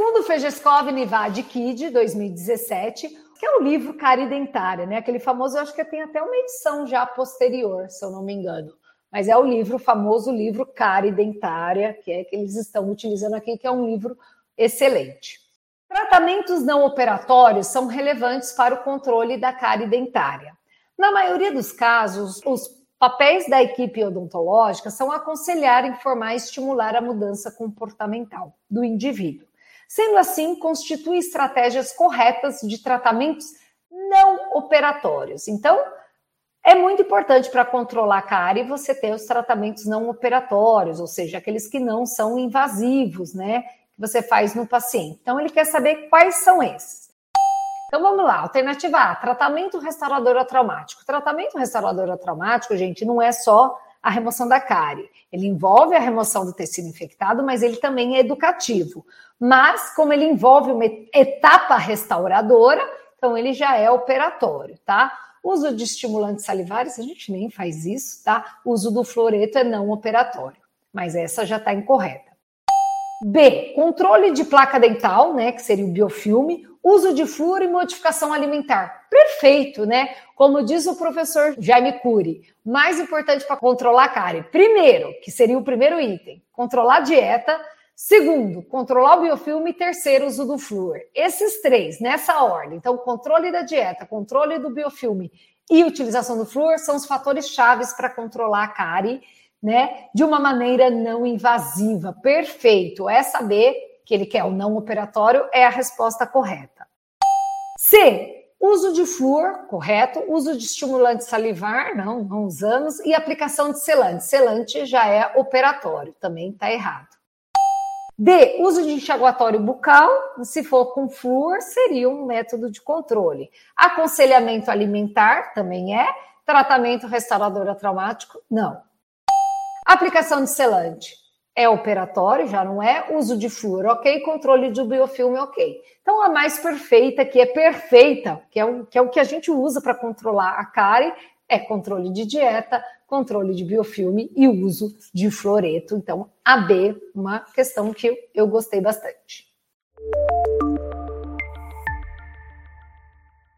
Segundo Fejeskov Nivad Kid, 2017, que é o livro Cárie Dentária, né? Aquele famoso, eu acho que tem até uma edição já posterior, se eu não me engano. Mas é o livro, o famoso livro Cárie Dentária, que é que eles estão utilizando aqui, que é um livro excelente. Tratamentos não operatórios são relevantes para o controle da cárie dentária. Na maioria dos casos, os papéis da equipe odontológica são aconselhar, informar e estimular a mudança comportamental do indivíduo. Sendo assim, constitui estratégias corretas de tratamentos não operatórios. Então, é muito importante para controlar a cárie você ter os tratamentos não operatórios, ou seja, aqueles que não são invasivos, né? Que você faz no paciente. Então, ele quer saber quais são esses. Então vamos lá, alternativa A, tratamento restaurador traumático. Tratamento restaurador traumático, gente, não é só a remoção da cárie. Ele envolve a remoção do tecido infectado, mas ele também é educativo. Mas, como ele envolve uma etapa restauradora, então ele já é operatório, tá? Uso de estimulantes salivares, a gente nem faz isso, tá? Uso do fluoreto é não operatório, mas essa já está incorreta. B, controle de placa dental, né, que seria o biofilme, uso de flúor e modificação alimentar. Perfeito, né? Como diz o professor Jaime Cury, mais importante para controlar a cárie, primeiro, que seria o primeiro item, controlar a dieta, segundo, controlar o biofilme terceiro, uso do flúor. Esses três, nessa ordem. Então, controle da dieta, controle do biofilme e utilização do flúor são os fatores chaves para controlar a cárie, né, de uma maneira não invasiva. Perfeito. É saber que ele quer o não operatório, é a resposta correta. C. Uso de flúor, correto. Uso de estimulante salivar, não, não usamos. E aplicação de selante. Selante já é operatório, também está errado. D. Uso de enxaguatório bucal, se for com flúor, seria um método de controle. Aconselhamento alimentar, também é. Tratamento restaurador traumático, não. Aplicação de selante é operatório, já não é, uso de flúor, ok, controle de biofilme, ok. Então, a mais perfeita, que é perfeita, que é o que, é o que a gente usa para controlar a cárie, é controle de dieta, controle de biofilme e uso de fluoreto. Então, a B, uma questão que eu gostei bastante.